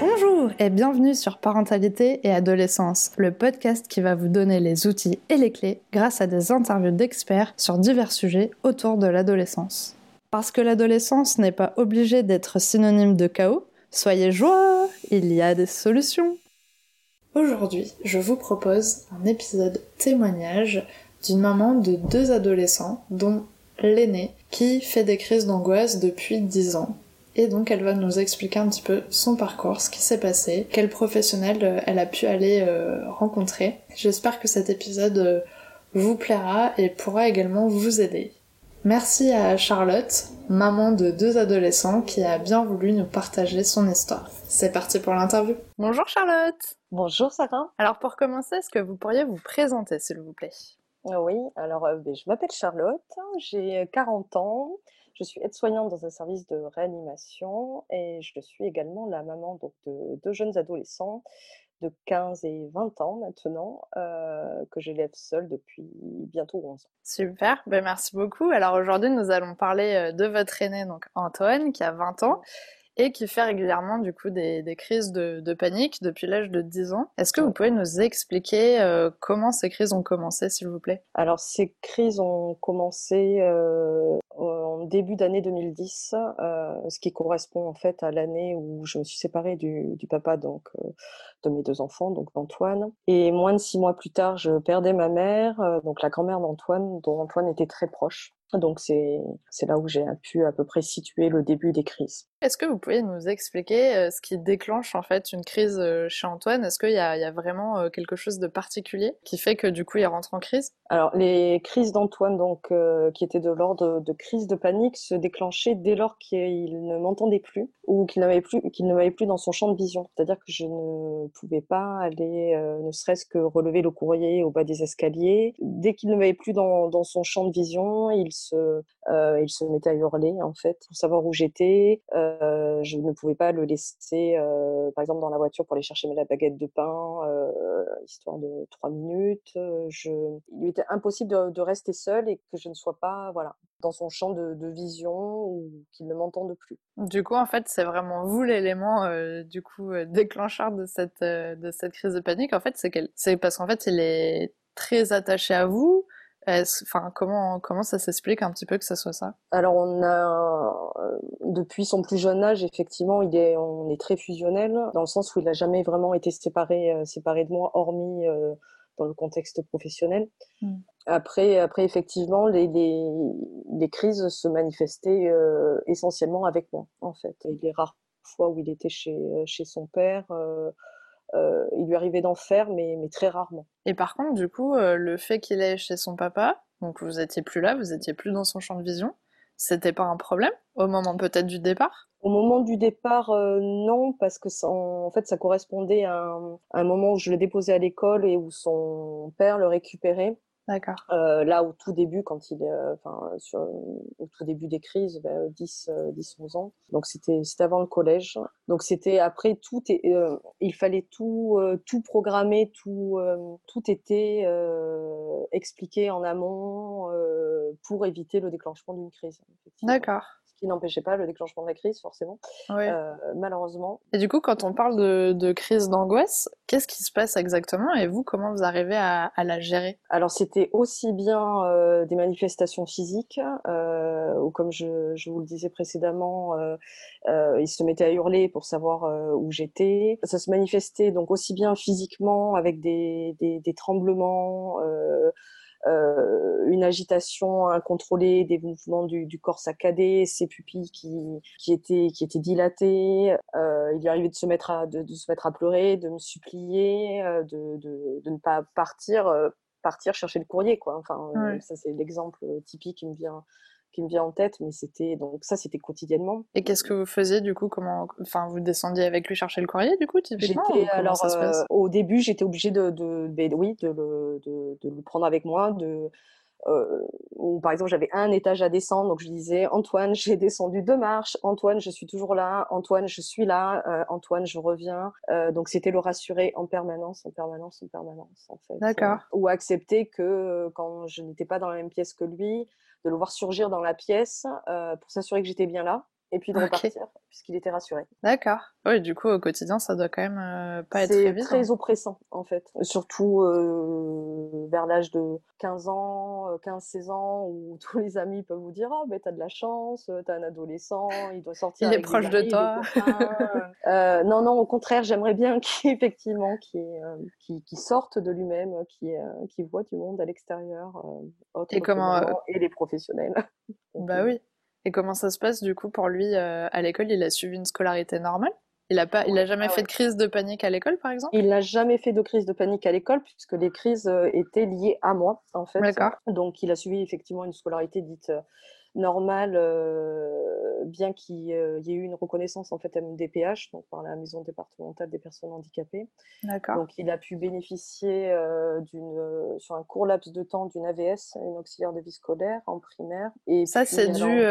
Bonjour et bienvenue sur Parentalité et Adolescence, le podcast qui va vous donner les outils et les clés grâce à des interviews d'experts sur divers sujets autour de l'adolescence. Parce que l'adolescence n'est pas obligée d'être synonyme de chaos, soyez joie, il y a des solutions. Aujourd'hui, je vous propose un épisode témoignage d'une maman de deux adolescents, dont l'aîné, qui fait des crises d'angoisse depuis 10 ans. Et donc elle va nous expliquer un petit peu son parcours, ce qui s'est passé, quel professionnel euh, elle a pu aller euh, rencontrer. J'espère que cet épisode euh, vous plaira et pourra également vous aider. Merci à Charlotte, maman de deux adolescents, qui a bien voulu nous partager son histoire. C'est parti pour l'interview. Bonjour Charlotte Bonjour Sarah. Alors pour commencer, est-ce que vous pourriez vous présenter s'il vous plaît? Oui, alors ben, je m'appelle Charlotte, j'ai 40 ans, je suis aide-soignante dans un service de réanimation et je suis également la maman donc, de deux jeunes adolescents de 15 et 20 ans maintenant, euh, que j'élève seule depuis bientôt 11 ans. Super, ben merci beaucoup. Alors aujourd'hui, nous allons parler de votre aîné, donc Antoine, qui a 20 ans et qui fait régulièrement du coup des, des crises de, de, panique depuis l'âge de 10 ans. Est-ce que vous pouvez nous expliquer euh, comment ces crises ont commencé, s'il vous plaît? Alors ces crises ont commencé euh, en début d'année 2010, euh, ce qui correspond en fait à l'année où je me suis séparée du, du papa donc euh, de mes deux enfants, donc d'Antoine. Et moins de six mois plus tard, je perdais ma mère, euh, donc la grand-mère d'Antoine, dont Antoine était très proche. Donc c'est là où j'ai pu à peu près situer le début des crises. Est-ce que vous pouvez nous expliquer euh, ce qui déclenche en fait une crise euh, chez Antoine? Est-ce qu'il y, y, a vraiment euh, quelque chose de particulier qui fait que du coup il rentre en crise? Alors les crises d'Antoine donc euh, qui étaient de l'ordre de crise de panique se déclenchaient dès lors qu'il ne m'entendait plus ou qu'il n'avait plus qu'il ne m'avait plus dans son champ de vision. C'est-à-dire que je ne pouvais pas aller euh, ne serait-ce que relever le courrier au bas des escaliers. Dès qu'il ne m'avait plus dans, dans son champ de vision, il euh, il se mettait à hurler en fait pour savoir où j'étais. Euh, je ne pouvais pas le laisser, euh, par exemple, dans la voiture pour aller chercher la baguette de pain, histoire de trois minutes. Il lui était impossible de, rester seul et que je ne sois pas, voilà, dans son champ de, vision ou qu'il ne m'entende plus. Du coup, en fait, c'est vraiment vous l'élément du coup déclencheur de cette de cette crise de panique. En fait, c'est c'est parce qu'en fait, il est très attaché à vous Enfin, comment comment ça s'explique un petit peu que ça soit ça? Alors on a depuis son plus jeune âge, effectivement, il est on est très fusionnel dans le sens où il n'a jamais vraiment été séparé euh, séparé de moi, hormis euh, dans le contexte professionnel. Mm. Après après effectivement les, les, les crises se manifestaient euh, essentiellement avec moi en fait. Et les rares fois où il était chez chez son père. Euh, il lui arrivait d'en faire, mais, mais, très rarement. Et par contre, du coup, euh, le fait qu'il aille chez son papa, donc vous étiez plus là, vous étiez plus dans son champ de vision, c'était pas un problème au moment peut-être du départ? Au moment du départ, euh, non, parce que ça, en fait, ça correspondait à un, à un moment où je le déposais à l'école et où son père le récupérait. D'accord. Euh, là, au tout début, quand il, euh, enfin, au tout début des crises, ben, 10, euh, 10, 11 ans. Donc c'était, avant le collège. Donc c'était après tout, euh, il fallait tout, euh, tout programmer, tout, tout était expliqué en amont pour éviter le déclenchement d'une crise. D'accord qui n'empêchait pas le déclenchement de la crise, forcément, oui. euh, malheureusement. Et du coup, quand on parle de, de crise d'angoisse, qu'est-ce qui se passe exactement et vous, comment vous arrivez à, à la gérer? Alors, c'était aussi bien euh, des manifestations physiques, euh, ou comme je, je, vous le disais précédemment, euh, euh, il se mettait à hurler pour savoir euh, où j'étais. Ça se manifestait donc aussi bien physiquement avec des, des, des tremblements, euh, une agitation incontrôlée, des mouvements du, du, corps saccadé, ses pupilles qui, qui étaient qui étaient dilatées. Euh, il lui arrivait de se mettre à de, de, se mettre à pleurer, de me supplier, euh, de, de, de ne pas partir partir chercher le courrier quoi. Enfin ouais. ça c'est l'exemple typique qui me vient qui me vient en tête, mais c'était donc ça c'était quotidiennement. Et qu'est-ce que vous faisiez du coup Comment, enfin, vous descendiez avec lui chercher le courrier du coup typiquement alors euh, au début j'étais obligée de, de, de, oui de le, de, de le prendre avec moi, de ou par exemple j'avais un étage à descendre, donc je disais Antoine, j'ai descendu deux marches, Antoine, je suis toujours là, Antoine, je suis là, Antoine, je reviens. donc c'était le rassurer en permanence, en permanence, en permanence en fait. D'accord. ou accepter que quand je n'étais pas dans la même pièce que lui, de le voir surgir dans la pièce pour s'assurer que j'étais bien là et puis de repartir, puisqu'il était rassuré. D'accord. Oui, du coup, au quotidien, ça doit quand même euh, pas être évident. C'est très oppressant, en fait. Surtout euh, vers l'âge de 15 ans, 15-16 euh, ans, où tous les amis peuvent vous dire « Ah, oh, ben t'as de la chance, t'as un adolescent, il doit sortir Il est proche de toi. euh, Non, non, au contraire, j'aimerais bien qu'effectivement, qu'il qu sorte de lui-même, qu'il voit du monde à l'extérieur, et, comment, et les professionnels. bah oui. Et comment ça se passe du coup pour lui euh, à l'école? Il a suivi une scolarité normale? Il a pas, il a jamais ah fait de crise de panique à l'école, par exemple? Il n'a jamais fait de crise de panique à l'école puisque les crises euh, étaient liées à moi, en fait. D'accord. Donc, il a suivi effectivement une scolarité dite euh, normal, euh, bien qu'il y ait eu une reconnaissance en fait MDPH, donc par la Maison départementale des personnes handicapées. Donc il a pu bénéficier euh, d'une, euh, sur un court laps de temps d'une AVS, une auxiliaire de vie scolaire en primaire. Et ça, c'est dû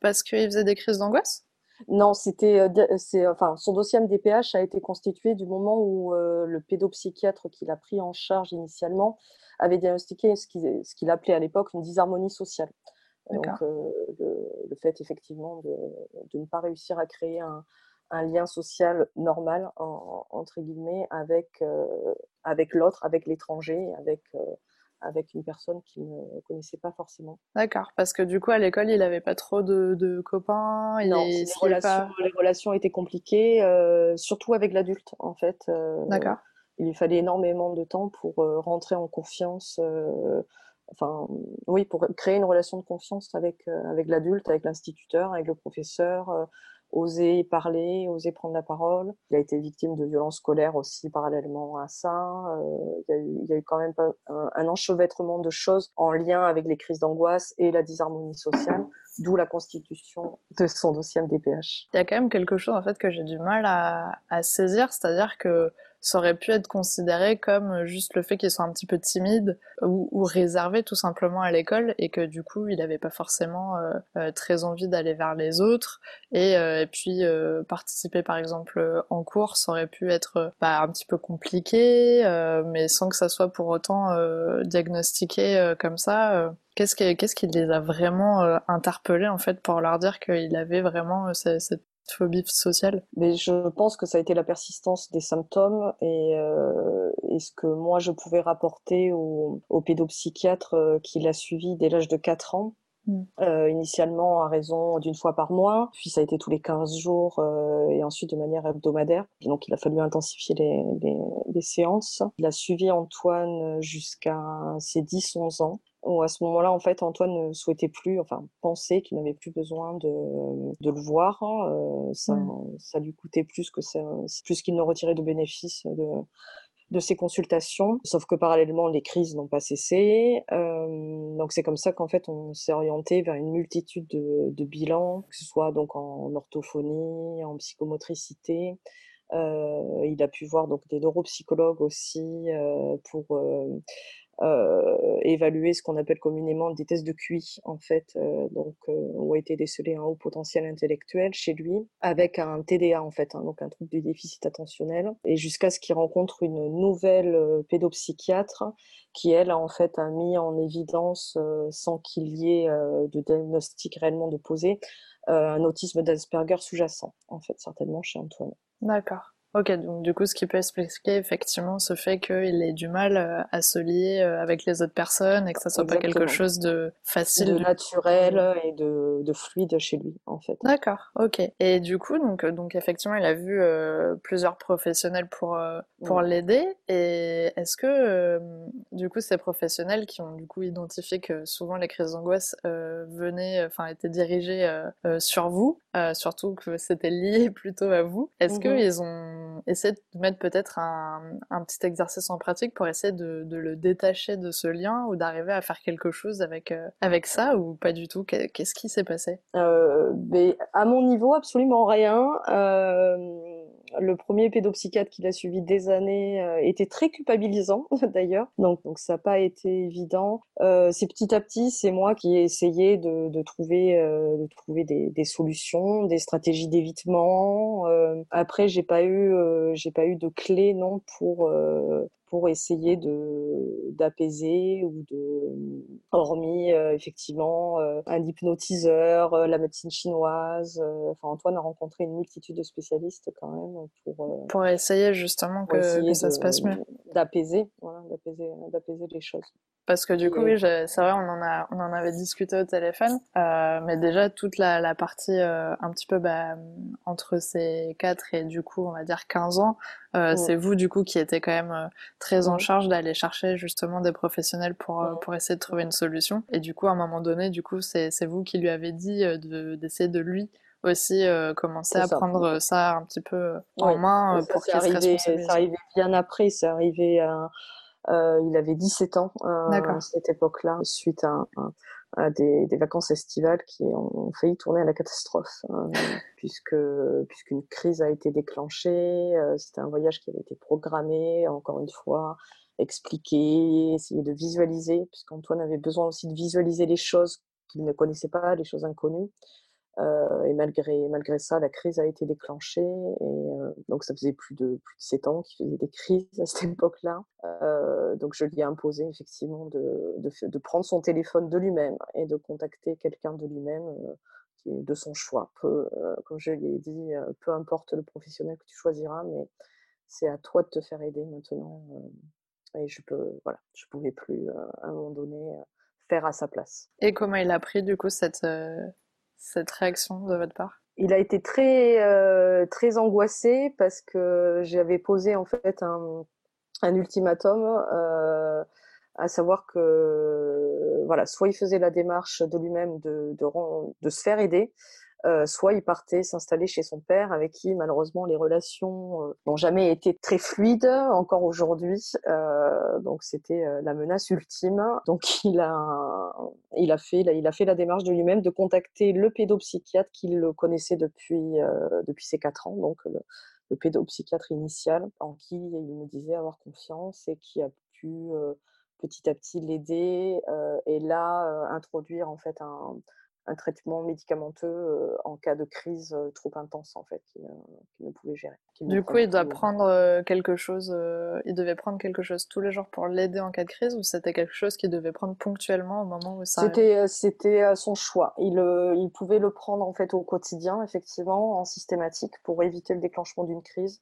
parce qu'il faisait des crises d'angoisse? Non, c'était, c'est, enfin, son dossier MDPH a été constitué du moment où le pédopsychiatre qu'il a pris en charge initialement avait diagnostiqué ce qu'il, ce qu'il appelait à l'époque une disharmonie sociale. Donc, euh, le, fait effectivement de, de, ne pas réussir à créer un, un lien social normal, entre guillemets, avec, euh, avec l'autre, avec l'étranger, avec, euh, avec une personne qu'il ne connaissait pas forcément. D'accord, parce que du coup, à l'école, il n'avait pas trop de, de copains Non, les, relations, les relations étaient compliquées, surtout avec l'adulte, en fait. D'accord. Il lui fallait énormément de temps pour rentrer en confiance enfin, oui, pour créer une relation de confiance avec, euh, avec l'adulte, avec l'instituteur, avec le professeur, euh, oser parler, oser prendre la parole. Il a été victime de violences scolaires aussi parallèlement à ça. Euh, il, y a eu, il, y a eu, quand même un, un, enchevêtrement de choses en lien avec les crises d'angoisse et la disharmonie sociale, d'où la constitution de son dossier MDPH. Il y a quand même quelque chose en fait que j'ai du mal à, à saisir, c'est-à-dire que ça aurait pu être considéré comme juste le fait qu'il soit un petit peu timide ou, ou réservé tout simplement à l'école et que du coup il n'avait pas forcément euh, euh, très envie d'aller vers les autres. Et, euh, et puis euh, participer par exemple en cours ça aurait pu être bah, un petit peu compliqué mais sans que ça soit pour autant diagnostiqué comme ça Qu'est-ce qui, qu'est-ce qui les a vraiment interpellés en fait pour leur dire qu'il avait vraiment cette phobie sociale Mais je pense que ça a été la persistance des symptômes et, euh, et ce que moi je pouvais rapporter au, au pédopsychiatre euh, qui l'a suivi dès l'âge de 4 ans. Mm. Euh, initialement à raison d'une fois par mois, puis ça a été tous les 15 jours euh, et ensuite de manière hebdomadaire. Donc il a fallu intensifier les, les, les séances. Il a suivi Antoine jusqu'à ses 10-11 ans à ce moment-là, en fait, Antoine ne souhaitait plus, enfin, pensait qu'il n'avait plus besoin de, de le voir. Hein, euh, ça, mmh. ça lui coûtait plus que ça, plus qu'il ne retirait de bénéfices de, de ses consultations. Sauf que parallèlement, les crises n'ont pas cessé. Euh, donc c'est comme ça qu'en fait, on s'est orienté vers une multitude de, de bilans, que ce soit donc en orthophonie, en psychomotricité. Euh, il a pu voir donc des neuropsychologues aussi euh, pour euh, euh, évaluer ce qu'on appelle communément des tests de QI, en fait, euh, donc euh, où a été décelé un haut potentiel intellectuel chez lui, avec un TDA, en fait, hein, donc un trouble du déficit attentionnel, et jusqu'à ce qu'il rencontre une nouvelle pédopsychiatre qui, elle, a en fait a mis en évidence, sans qu'il y ait de diagnostic réellement de posé, un autisme d'Asperger sous-jacent, en fait, certainement chez Antoine. D'accord. Ok, donc du coup, ce qui peut expliquer effectivement ce fait qu'il ait du mal euh, à se lier euh, avec les autres personnes et que ça soit pas quelque chose de facile, de naturel et de, de, fluide chez lui, en fait. D'accord, ok. Et du coup, donc, euh, donc effectivement, il a vu euh, plusieurs professionnels pour pour l'aider. Et est-ce que euh, du coup, ces professionnels qui ont du coup identifié que souvent les crises d'angoisse venaient, enfin, étaient dirigées sur vous, surtout que c'était lié plutôt à vous, est-ce mmh qu'ils ont essayer de mettre peut-être un, un, petit exercice en pratique pour essayer de, de le détacher de ce lien ou d'arriver à faire quelque chose avec, euh, avec ça ou pas du tout? Qu'est-ce qui s'est passé? Euh, mais À mon niveau, absolument rien. Euh, le premier pédopsychiatre qu'il a suivi des années était très culpabilisant d'ailleurs, donc, donc ça n'a pas été évident. c'est petit à petit, c'est moi qui ai essayé de, de trouver, de trouver des, des, solutions, des stratégies d'évitement. après, j'ai pas eu, j'ai pas eu de clé non pour pour essayer de d'apaiser ou de hormis euh, effectivement euh, un hypnotiseur, euh, la médecine chinoise. enfin Antoine a rencontré une multitude de spécialistes quand même pour pour essayer justement que, ça se passe mieux, d'apaiser, voilà, d'apaiser d'apaiser les choses. Parce que du coup, oui, c'est vrai, on en, a, on en avait discuté au téléphone, euh, mais déjà toute la, la partie euh, un petit peu bah, entre ces 4 et du coup, on va dire 15 ans, euh, c'est vous du coup qui étiez quand même euh, très en charge d'aller chercher justement des professionnels pour, euh, pour essayer de trouver une solution. Et du coup, à un moment donné, du coup, c'est vous qui lui avez dit d'essayer de, lui aussi commencer à prendre ça un petit peu en main pour qu'il se responsabilise. C'est arrivé bien après, c'est arrivé à euh, il avait 17 ans euh, à cette époque-là, suite à, des, vacances estivales qui ont, failli tourner à la catastrophe, hein, puisque puisqu'une crise a été déclenchée. Euh, c'était un voyage qui avait été programmé, encore une fois, expliqué, essayer de visualiser, puisqu'Antoine avait besoin aussi de visualiser les choses qu'il ne connaissait pas, les choses inconnues. Euh, et malgré, malgré ça, la crise a été déclenchée. Et euh, donc, ça faisait plus de, plus de 7 ans qu'il faisait des crises à cette époque-là. Euh, donc, je lui ai imposé effectivement de, de, prendre son téléphone de lui-même et de contacter quelqu'un de lui-même de son choix. Peu, comme je lui ai dit, peu importe le professionnel que tu choisiras, mais c'est à toi de te faire aider maintenant. et je peux, voilà, pouvais plus à un moment donné faire à sa place. Et comment il a pris du coup cette cette réaction de votre part? Il a été très euh, très angoissé parce que j'avais posé en fait un, ultimatum, euh, à savoir que voilà, soit il faisait la démarche de lui-même de, de, de, se faire aider, euh, soit il partait s'installer chez son père, avec qui malheureusement les relations euh, n'ont jamais été très fluides encore aujourd'hui. Euh, donc c'était la menace ultime. Donc il a, il a fait, il a fait la démarche de lui-même de contacter le pédopsychiatre qu'il connaissait depuis depuis ses quatre ans, donc le, le pédopsychiatre initial, en qui il me disait avoir confiance et qui a pu petit à petit l'aider et là introduire en fait un un traitement médicamenteux en cas de crise trop intense en fait qu'il ne pouvait gérer. Du coup, il doit prendre quelque chose. il devait prendre quelque chose tous les jours pour l'aider en cas de crise, ou c'était quelque chose qu'il devait prendre ponctuellement au moment où ça. C'était c'était son choix. Il il pouvait le prendre en fait au quotidien, effectivement, en systématique pour éviter le déclenchement d'une crise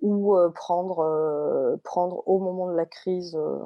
ou euh, prendre, euh, prendre au moment de la crise euh,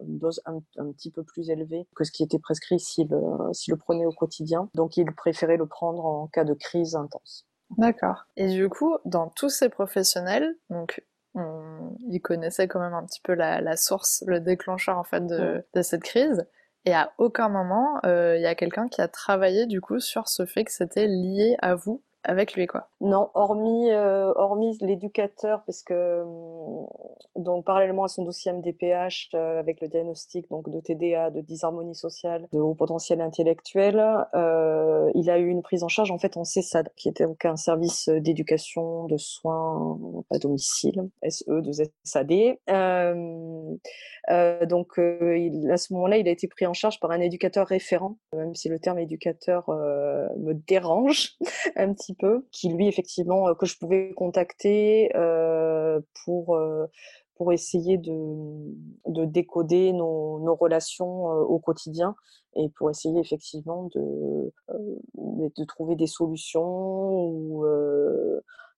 une dose un, un, petit peu plus élevée que ce qui était prescrit s'il si le prenait au quotidien. Donc il préférait le prendre en cas de crise intense. D'accord. Et du coup, dans tous ces professionnels, donc on, ils connaissaient quand même un petit peu la, la source, le déclencheur en fait de, de cette crise. Et à aucun moment, il y a quelqu'un qui a travaillé du coup sur ce fait que c'était lié à vous avec lui quoi. Non, hormis euh, hormis l'éducateur parce que euh, donc parallèlement à son dossier MDPH euh, avec le diagnostic donc de TDA, de disharmonie sociale, de haut potentiel intellectuel, euh, il a eu une prise en charge en fait en CESAD qui était donc un service d'éducation de soins à domicile, SE de SAD. donc à ce moment-là, il a été pris en charge par un éducateur référent, même si le terme éducateur me dérange un petit qui lui effectivement euh, que je pouvais contacter euh, pour euh, pour essayer de, de décoder nos, nos relations au quotidien et pour essayer effectivement de, de trouver des solutions ou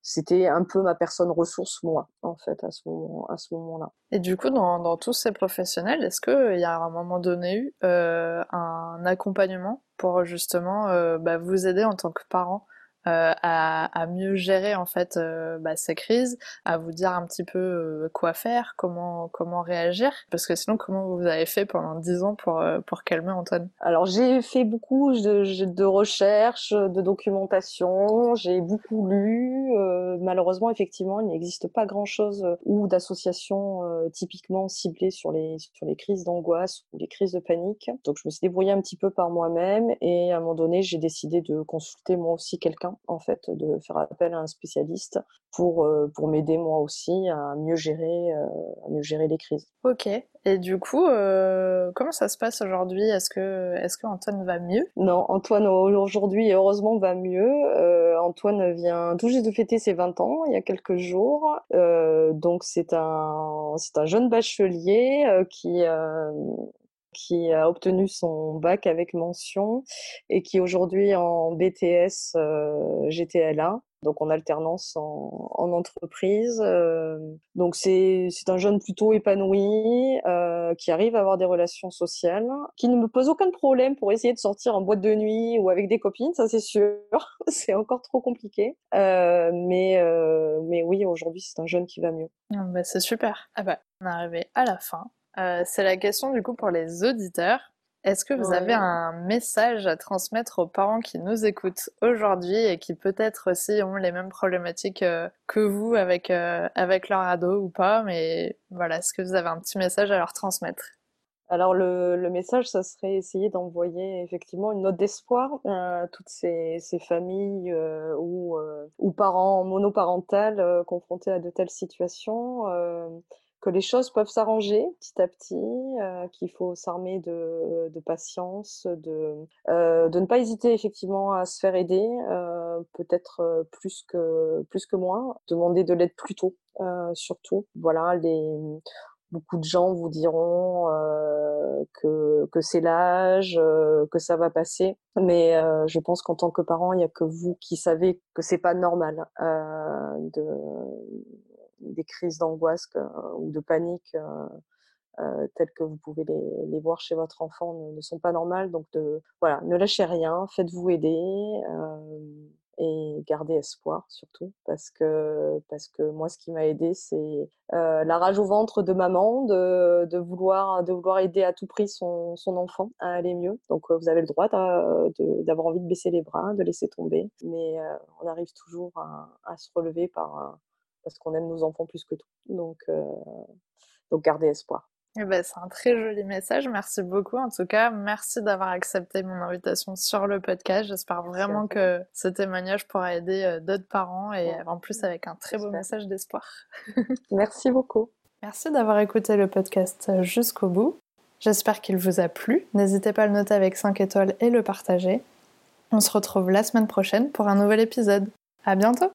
c'était un peu ma personne ressource moi en fait à ce moment moment-là. Et du coup dans, dans tous ces professionnels, est-ce que il y a à un moment donné eu euh, un accompagnement pour justement euh, bah, vous aider en tant que parent euh, à, à, mieux gérer en fait euh, bah, ces crises, à vous dire un petit peu euh, quoi faire, comment comment réagir, parce que sinon comment vous avez fait pendant dix ans pour pour calmer Antoine? Alors j'ai fait beaucoup de, de recherches, de documentation, j'ai beaucoup lu. malheureusement effectivement il n'existe pas grand chose ou d'associations typiquement ciblées sur les sur les crises d'angoisse ou les crises de panique. Donc je me suis débrouillée un petit peu par moi-même et à un moment donné j'ai décidé de consulter moi aussi quelqu'un en fait, de faire appel à un spécialiste pour, euh, pour m'aider moi aussi à mieux gérer, euh, à mieux gérer les crises. Ok. Et du coup, euh, comment ça se passe aujourd'hui? Est-ce que, est-ce que Antoine va mieux? Non, Antoine aujourd'hui, heureusement, va mieux. Antoine vient tout juste de fêter ses 20 ans, il y a quelques jours. donc c'est un, c'est un jeune bachelier qui qui a obtenu son bac avec mention et qui aujourd'hui en BTS euh, GTLA, donc en alternance en, en entreprise. Euh, donc c'est un jeune plutôt épanoui, euh, qui arrive à avoir des relations sociales, qui ne me pose aucun problème pour essayer de sortir en boîte de nuit ou avec des copines, ça c'est sûr. c'est encore trop compliqué. Euh, mais, mais oui, aujourd'hui c'est un jeune qui va mieux. Ah bah, c'est super. Ah bah, on est arrivé à la fin. Euh, c'est la question du coup pour les auditeurs. Est-ce que vous avez un message à transmettre aux parents qui nous écoutent aujourd'hui et qui peut-être aussi ont les mêmes problématiques euh, que vous avec, euh, avec leur ado ou pas? Mais voilà, est-ce que vous avez un petit message à leur transmettre? Alors le, le, message, ça serait essayer d'envoyer effectivement une note d'espoir à toutes ces, ces familles ou, ou parents monoparentales confrontés à de telles situations que les choses peuvent s'arranger petit à petit, euh, qu'il faut s'armer de, de, patience, de, euh, de ne pas hésiter effectivement à se faire aider, euh, peut-être euh, plus que plus que moins, demander de l'aide plus tôt, euh, surtout. Voilà, les beaucoup de gens vous diront que que c'est l'âge, que ça va passer, mais je pense qu'en tant que parent, il n'y a que vous qui savez que c'est pas normal de des crises d'angoisse ou de panique euh, euh, telles que vous pouvez les, voir chez votre enfant ne, sont pas normales. Donc voilà, ne lâchez rien, faites-vous aider euh, et gardez espoir surtout parce que parce que moi ce qui m'a aidé c'est euh, la rage au ventre de maman de, de, vouloir de vouloir aider à tout prix son, son enfant à aller mieux donc euh, vous avez le droit d'avoir envie de baisser les bras de laisser tomber mais euh, on arrive toujours à se relever par parce qu'on aime nos enfants plus que tout. Donc, euh, donc gardez espoir. Eh ben, c'est un très joli message. Merci beaucoup. En tout cas, merci d'avoir accepté mon invitation sur le podcast. J'espère vraiment que ce témoignage pourra aider euh, d'autres parents et en plus avec un très beau message d'espoir. merci beaucoup. Merci d'avoir écouté le podcast jusqu'au bout. J'espère qu'il vous a plu. N'hésitez pas à le noter avec 5 étoiles et le partager. On se retrouve la semaine prochaine pour un nouvel épisode. À bientôt!